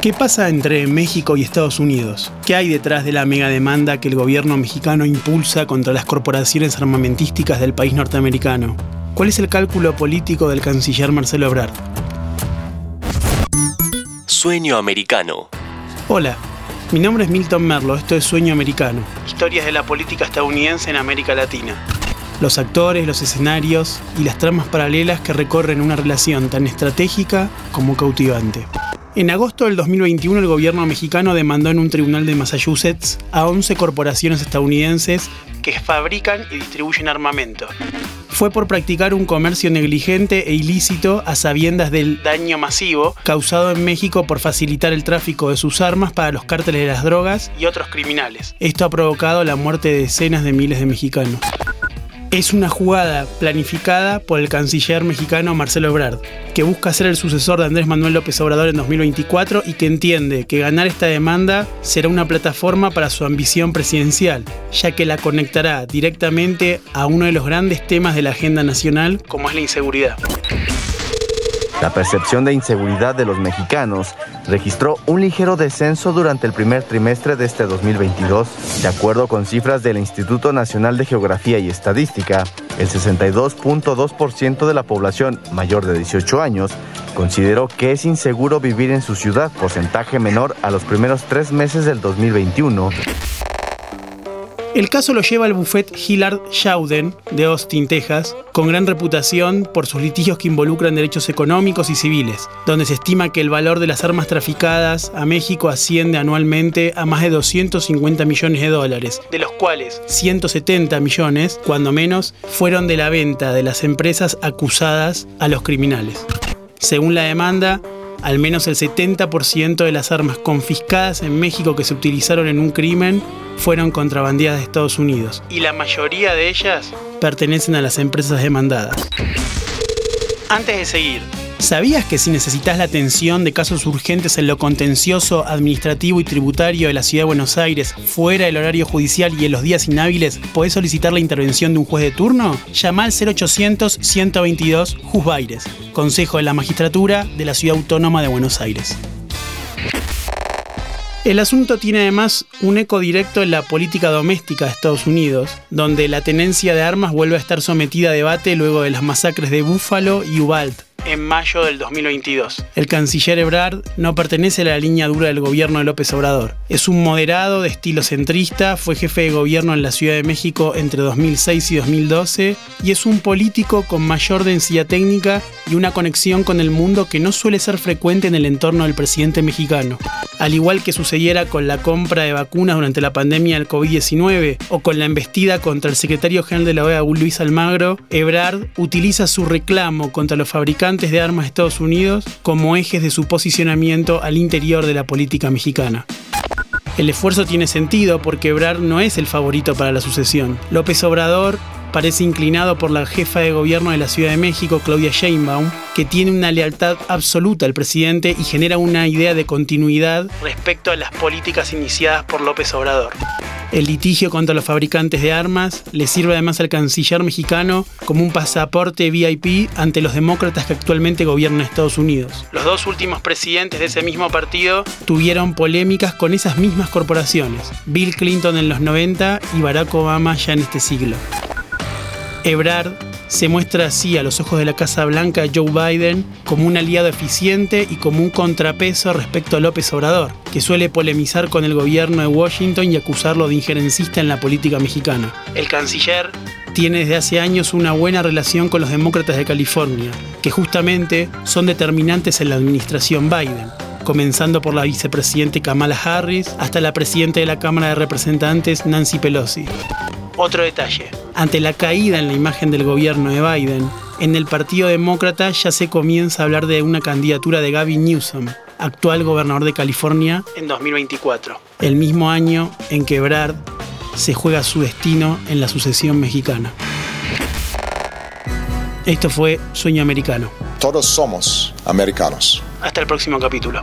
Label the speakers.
Speaker 1: ¿Qué pasa entre México y Estados Unidos? ¿Qué hay detrás de la mega demanda que el gobierno mexicano impulsa contra las corporaciones armamentísticas del país norteamericano? ¿Cuál es el cálculo político del canciller Marcelo Ebrard?
Speaker 2: Sueño americano.
Speaker 1: Hola, mi nombre es Milton Merlo, esto es Sueño Americano, historias de la política estadounidense en América Latina. Los actores, los escenarios y las tramas paralelas que recorren una relación tan estratégica como cautivante. En agosto del 2021 el gobierno mexicano demandó en un tribunal de Massachusetts a 11 corporaciones estadounidenses que fabrican y distribuyen armamento. Fue por practicar un comercio negligente e ilícito a sabiendas del daño masivo causado en México por facilitar el tráfico de sus armas para los cárteles de las drogas y otros criminales. Esto ha provocado la muerte de decenas de miles de mexicanos es una jugada planificada por el canciller mexicano Marcelo Ebrard, que busca ser el sucesor de Andrés Manuel López Obrador en 2024 y que entiende que ganar esta demanda será una plataforma para su ambición presidencial, ya que la conectará directamente a uno de los grandes temas de la agenda nacional, como es la inseguridad.
Speaker 3: La percepción de inseguridad de los mexicanos registró un ligero descenso durante el primer trimestre de este 2022. De acuerdo con cifras del Instituto Nacional de Geografía y Estadística, el 62.2% de la población mayor de 18 años consideró que es inseguro vivir en su ciudad, porcentaje menor a los primeros tres meses del 2021
Speaker 1: el caso lo lleva al bufet Hillard Shawden de Austin, Texas, con gran reputación por sus litigios que involucran derechos económicos y civiles, donde se estima que el valor de las armas traficadas a México asciende anualmente a más de 250 millones de dólares, de los cuales 170 millones, cuando menos, fueron de la venta de las empresas acusadas a los criminales. Según la demanda, al menos el 70% de las armas confiscadas en México que se utilizaron en un crimen fueron contrabandeadas de Estados Unidos. Y la mayoría de ellas pertenecen a las empresas demandadas. Antes de seguir, ¿Sabías que si necesitas la atención de casos urgentes en lo contencioso, administrativo y tributario de la Ciudad de Buenos Aires, fuera del horario judicial y en los días inhábiles, podés solicitar la intervención de un juez de turno? Llama al 0800 122 Juzbaires, Consejo de la Magistratura de la Ciudad Autónoma de Buenos Aires. El asunto tiene además un eco directo en la política doméstica de Estados Unidos, donde la tenencia de armas vuelve a estar sometida a debate luego de las masacres de Buffalo y Uvalde en mayo del 2022. El canciller Ebrard no pertenece a la línea dura del gobierno de López Obrador. Es un moderado de estilo centrista, fue jefe de gobierno en la Ciudad de México entre 2006 y 2012 y es un político con mayor densidad técnica y una conexión con el mundo que no suele ser frecuente en el entorno del presidente mexicano. Al igual que sucediera con la compra de vacunas durante la pandemia del COVID-19 o con la embestida contra el secretario general de la OEA Luis Almagro, Ebrard utiliza su reclamo contra los de armas de Estados Unidos como ejes de su posicionamiento al interior de la política mexicana. El esfuerzo tiene sentido porque Ebrard no es el favorito para la sucesión. López Obrador parece inclinado por la jefa de gobierno de la Ciudad de México, Claudia Sheinbaum, que tiene una lealtad absoluta al presidente y genera una idea de continuidad respecto a las políticas iniciadas por López Obrador. El litigio contra los fabricantes de armas le sirve además al canciller mexicano como un pasaporte VIP ante los demócratas que actualmente gobiernan Estados Unidos. Los dos últimos presidentes de ese mismo partido tuvieron polémicas con esas mismas corporaciones, Bill Clinton en los 90 y Barack Obama ya en este siglo. Ebrard se muestra así a los ojos de la Casa Blanca Joe Biden como un aliado eficiente y como un contrapeso respecto a López Obrador, que suele polemizar con el gobierno de Washington y acusarlo de injerencista en la política mexicana. El canciller tiene desde hace años una buena relación con los demócratas de California, que justamente son determinantes en la administración Biden comenzando por la vicepresidente Kamala Harris hasta la presidenta de la Cámara de Representantes Nancy Pelosi. Otro detalle, ante la caída en la imagen del gobierno de Biden, en el Partido Demócrata ya se comienza a hablar de una candidatura de Gavin Newsom, actual gobernador de California, en 2024, el mismo año en que Brad se juega su destino en la sucesión mexicana. Esto fue Sueño Americano.
Speaker 4: Todos somos americanos.
Speaker 1: Hasta el próximo capítulo.